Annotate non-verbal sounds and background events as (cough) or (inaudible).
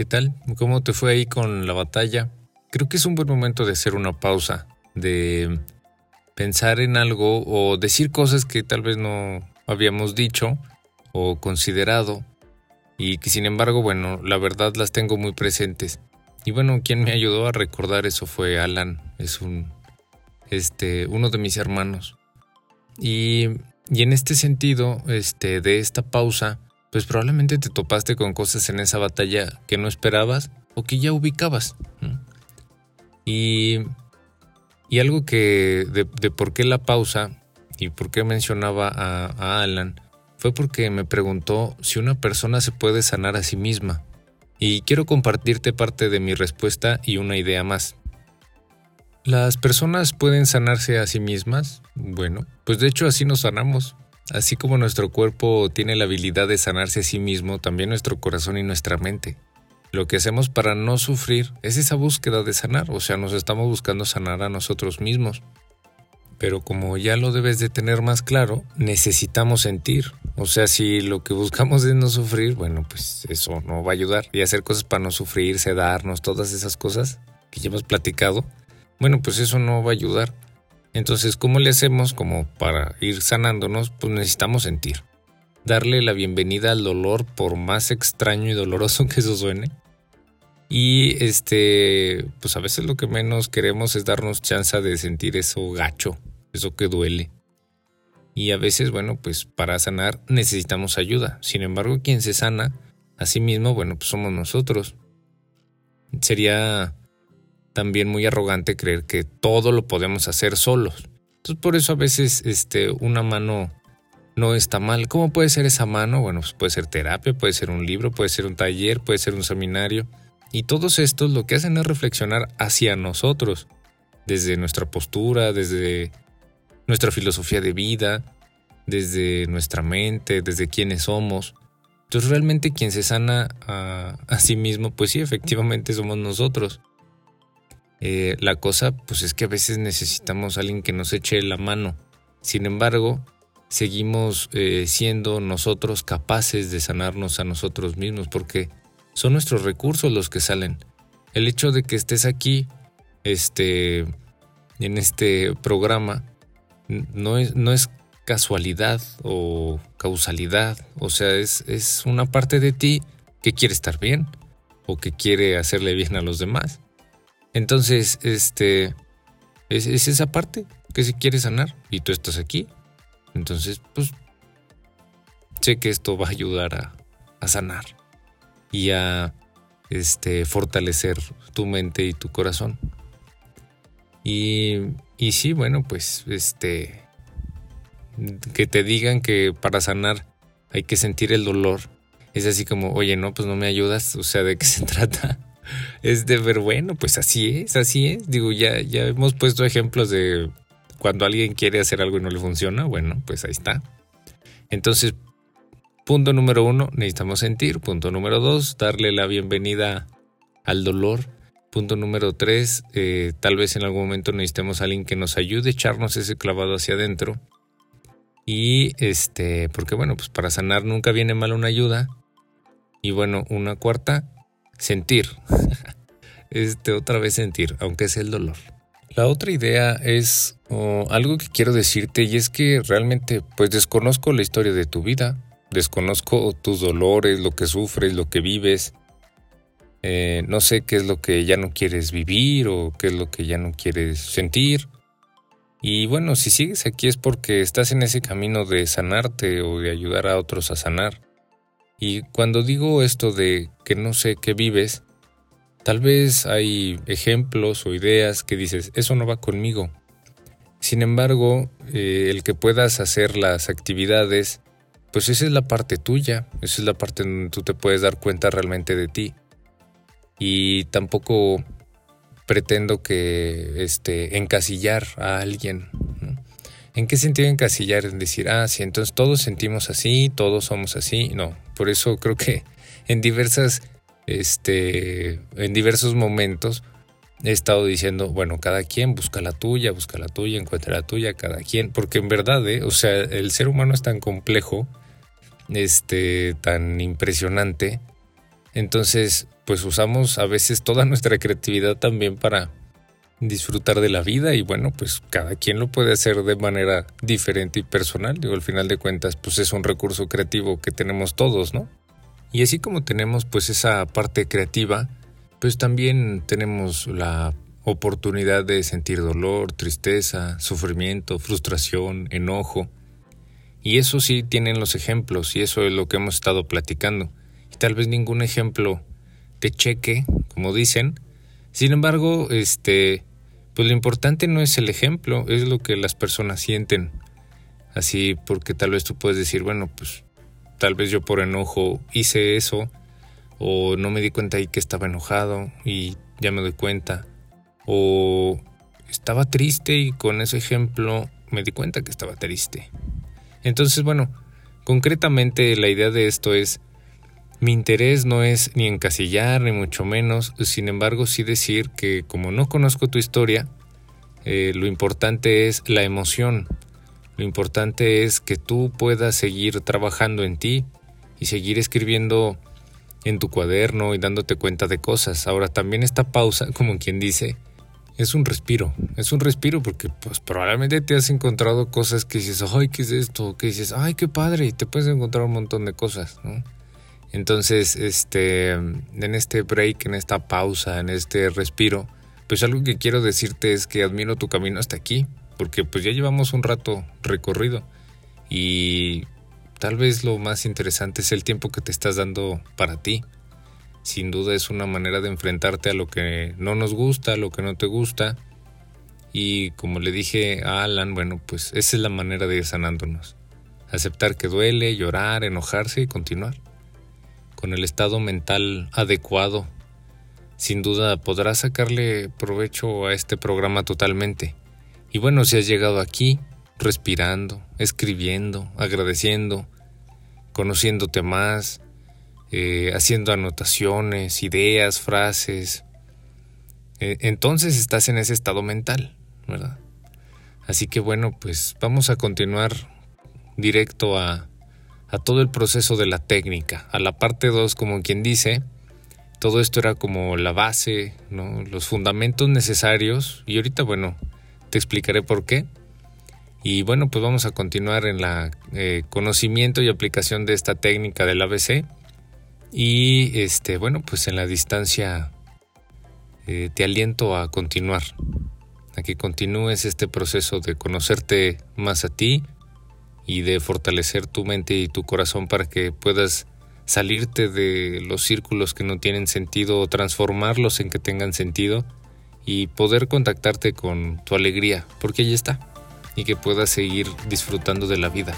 ¿Qué tal? ¿Cómo te fue ahí con la batalla? Creo que es un buen momento de hacer una pausa, de pensar en algo o decir cosas que tal vez no habíamos dicho o considerado y que sin embargo, bueno, la verdad las tengo muy presentes. Y bueno, quien me ayudó a recordar eso fue Alan, es un este uno de mis hermanos. Y, y en este sentido, este de esta pausa, pues probablemente te topaste con cosas en esa batalla que no esperabas o que ya ubicabas. Y, y algo que de, por qué la pausa y por qué mencionaba a, a Alan fue porque me preguntó si una persona se puede sanar a sí misma. Y quiero compartirte parte de mi respuesta y una idea más. ¿Las personas pueden sanarse a sí mismas? Bueno, pues de hecho así nos sanamos. Así como nuestro cuerpo tiene la habilidad de sanarse a sí mismo, también nuestro corazón y nuestra mente. Lo que hacemos para no sufrir es esa búsqueda de sanar, o sea, nos estamos buscando sanar a nosotros mismos. Pero como ya lo debes de tener más claro, necesitamos sentir. O sea, si lo que buscamos es no sufrir, bueno, pues eso no va a ayudar. Y hacer cosas para no sufrir, sedarnos, todas esas cosas que ya hemos platicado, bueno, pues eso no va a ayudar. Entonces, ¿cómo le hacemos como para ir sanándonos? Pues necesitamos sentir. Darle la bienvenida al dolor por más extraño y doloroso que eso suene. Y este, pues a veces lo que menos queremos es darnos chance de sentir eso gacho, eso que duele. Y a veces, bueno, pues para sanar necesitamos ayuda. Sin embargo, quien se sana a sí mismo, bueno, pues somos nosotros. Sería también muy arrogante creer que todo lo podemos hacer solos. Entonces por eso a veces este, una mano no está mal. ¿Cómo puede ser esa mano? Bueno, pues puede ser terapia, puede ser un libro, puede ser un taller, puede ser un seminario. Y todos estos lo que hacen es reflexionar hacia nosotros, desde nuestra postura, desde nuestra filosofía de vida, desde nuestra mente, desde quiénes somos. Entonces realmente quien se sana a, a sí mismo, pues sí, efectivamente somos nosotros. Eh, la cosa, pues es que a veces necesitamos a alguien que nos eche la mano. Sin embargo, seguimos eh, siendo nosotros capaces de sanarnos a nosotros mismos porque son nuestros recursos los que salen. El hecho de que estés aquí, este, en este programa, no es, no es casualidad o causalidad. O sea, es, es una parte de ti que quiere estar bien o que quiere hacerle bien a los demás. Entonces, este, es, esa parte que se quiere sanar y tú estás aquí. Entonces, pues, sé que esto va a ayudar a, a sanar y a este, fortalecer tu mente y tu corazón. Y, y sí, bueno, pues, este, que te digan que para sanar hay que sentir el dolor. Es así como, oye, no, pues no me ayudas, o sea, ¿de qué se (laughs) trata? Es de ver, bueno, pues así es, así es. Digo, ya, ya hemos puesto ejemplos de cuando alguien quiere hacer algo y no le funciona, bueno, pues ahí está. Entonces, punto número uno, necesitamos sentir. Punto número dos, darle la bienvenida al dolor. Punto número tres, eh, tal vez en algún momento necesitemos a alguien que nos ayude a echarnos ese clavado hacia adentro. Y este, porque bueno, pues para sanar nunca viene mal una ayuda. Y bueno, una cuarta, sentir. (laughs) este, otra vez sentir, aunque es el dolor. La otra idea es algo que quiero decirte y es que realmente pues desconozco la historia de tu vida, desconozco tus dolores, lo que sufres, lo que vives. Eh, no sé qué es lo que ya no quieres vivir o qué es lo que ya no quieres sentir. Y bueno, si sigues aquí es porque estás en ese camino de sanarte o de ayudar a otros a sanar. Y cuando digo esto de que no sé qué vives, tal vez hay ejemplos o ideas que dices, eso no va conmigo. Sin embargo, eh, el que puedas hacer las actividades, pues esa es la parte tuya, esa es la parte donde tú te puedes dar cuenta realmente de ti. Y tampoco pretendo que este, encasillar a alguien ¿En qué sentido encasillar? En decir, ah, sí, entonces todos sentimos así, todos somos así. No, por eso creo que en diversas, este, en diversos momentos he estado diciendo, bueno, cada quien busca la tuya, busca la tuya, encuentra la tuya, cada quien, porque en verdad, ¿eh? o sea, el ser humano es tan complejo, este, tan impresionante. Entonces, pues usamos a veces toda nuestra creatividad también para disfrutar de la vida y bueno, pues cada quien lo puede hacer de manera diferente y personal. Digo, al final de cuentas, pues es un recurso creativo que tenemos todos, ¿no? Y así como tenemos pues esa parte creativa, pues también tenemos la oportunidad de sentir dolor, tristeza, sufrimiento, frustración, enojo. Y eso sí tienen los ejemplos y eso es lo que hemos estado platicando. Y tal vez ningún ejemplo te cheque, como dicen. Sin embargo, este, pues lo importante no es el ejemplo, es lo que las personas sienten. Así, porque tal vez tú puedes decir, bueno, pues tal vez yo por enojo hice eso, o no me di cuenta ahí que estaba enojado y ya me doy cuenta, o estaba triste y con ese ejemplo me di cuenta que estaba triste. Entonces, bueno, concretamente la idea de esto es mi interés no es ni encasillar, ni mucho menos, sin embargo sí decir que como no conozco tu historia, eh, lo importante es la emoción, lo importante es que tú puedas seguir trabajando en ti y seguir escribiendo en tu cuaderno y dándote cuenta de cosas. Ahora también esta pausa, (laughs) como quien dice, es un respiro, es un respiro porque pues probablemente te has encontrado cosas que dices, ay, ¿qué es esto? Que dices, ay, qué padre, y te puedes encontrar un montón de cosas, ¿no? Entonces, este, en este break, en esta pausa, en este respiro, pues algo que quiero decirte es que admiro tu camino hasta aquí, porque pues ya llevamos un rato recorrido y tal vez lo más interesante es el tiempo que te estás dando para ti. Sin duda es una manera de enfrentarte a lo que no nos gusta, a lo que no te gusta. Y como le dije a Alan, bueno, pues esa es la manera de ir sanándonos. Aceptar que duele, llorar, enojarse y continuar con el estado mental adecuado, sin duda podrás sacarle provecho a este programa totalmente. Y bueno, si has llegado aquí, respirando, escribiendo, agradeciendo, conociéndote más, eh, haciendo anotaciones, ideas, frases, eh, entonces estás en ese estado mental, ¿verdad? Así que bueno, pues vamos a continuar directo a, a todo el proceso de la técnica. A la parte 2, como quien dice, todo esto era como la base, ¿no? los fundamentos necesarios. Y ahorita, bueno, te explicaré por qué. Y bueno, pues vamos a continuar en la eh, conocimiento y aplicación de esta técnica del ABC. Y este, bueno, pues en la distancia eh, te aliento a continuar, a que continúes este proceso de conocerte más a ti, y de fortalecer tu mente y tu corazón para que puedas salirte de los círculos que no tienen sentido o transformarlos en que tengan sentido y poder contactarte con tu alegría, porque ahí está, y que puedas seguir disfrutando de la vida.